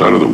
Out of the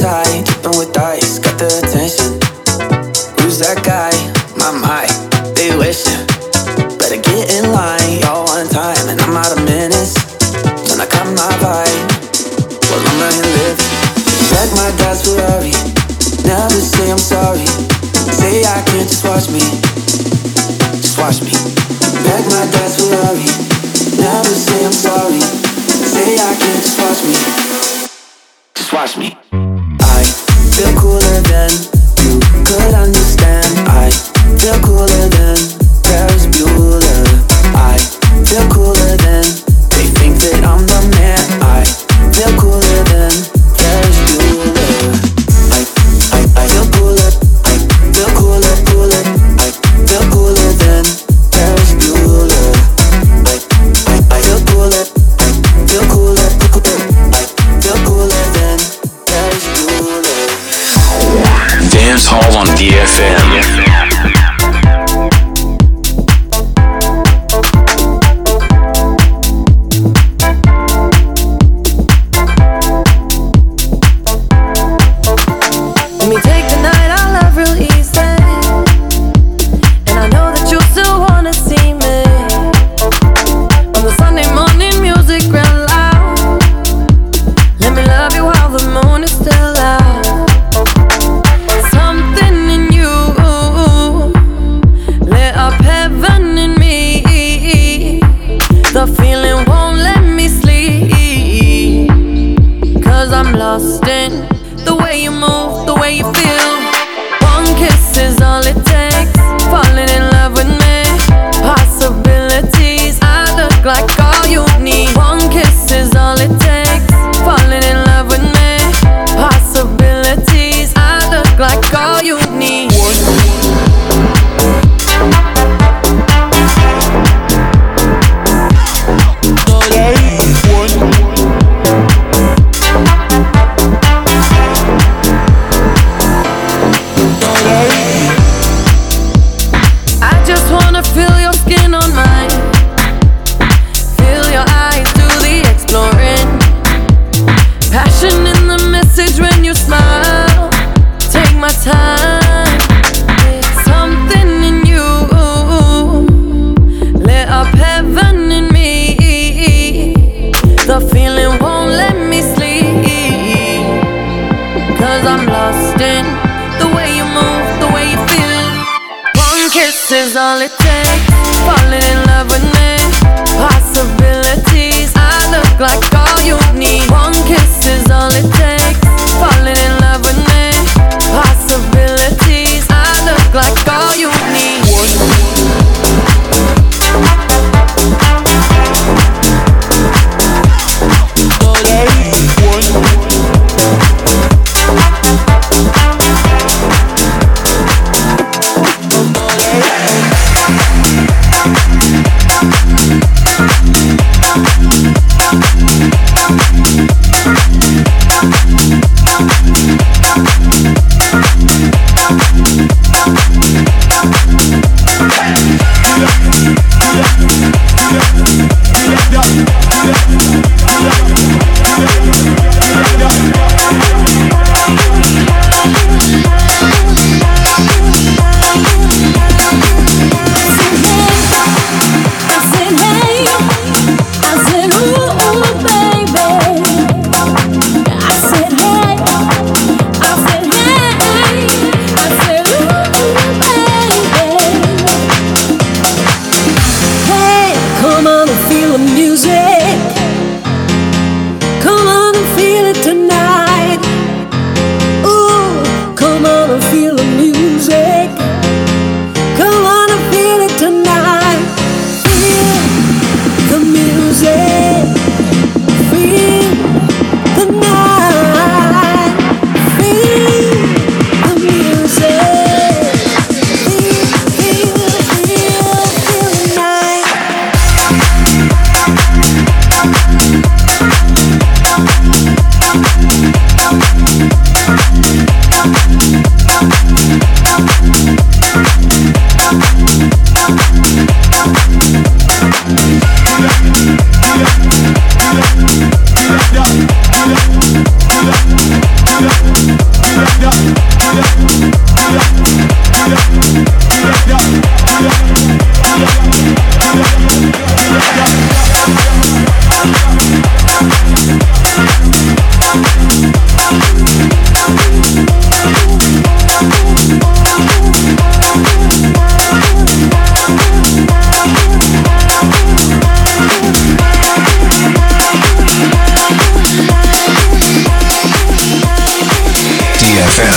feel you feel.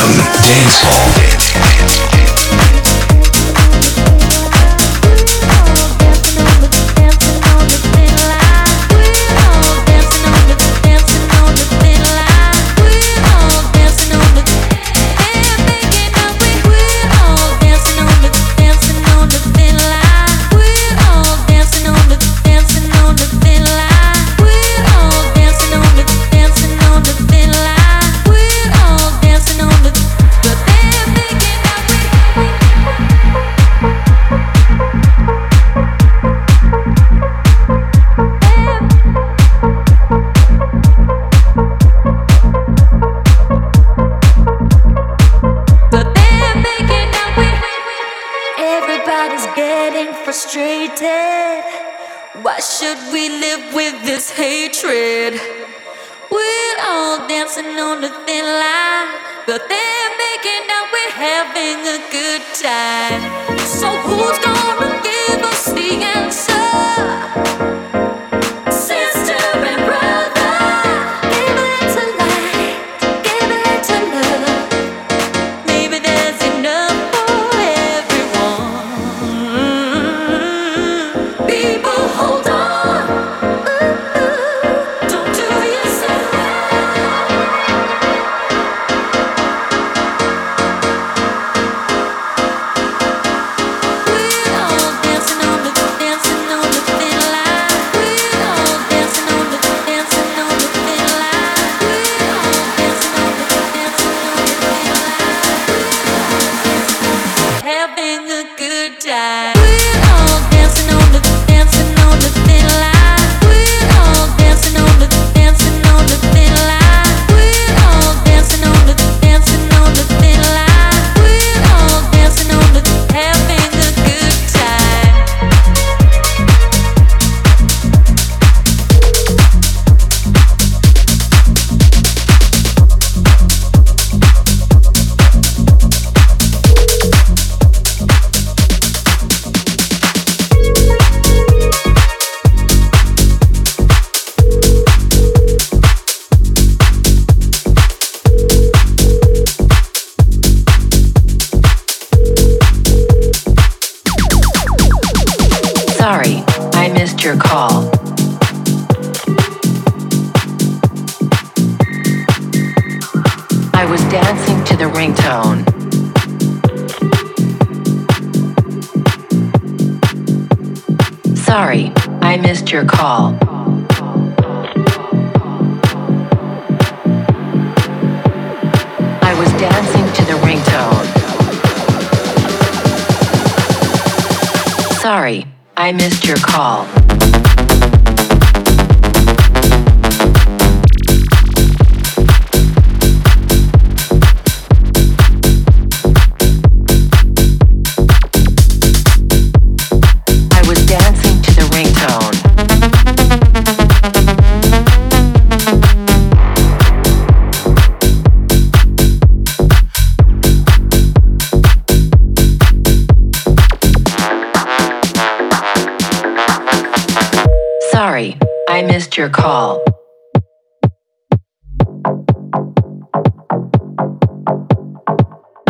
DFM Dance Hall.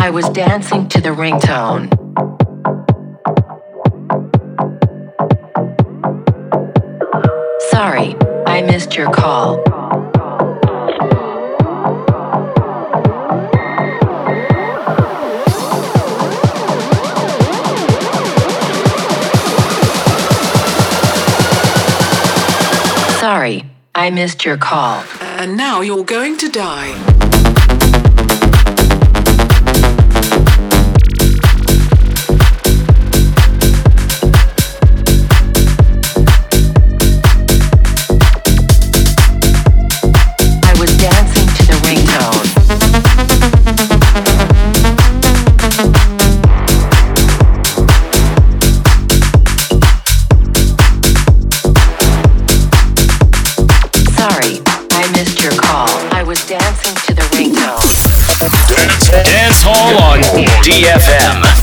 I was dancing to the ringtone. Sorry, I missed your call. Sorry, I missed your call. And now you're going to die. DFM.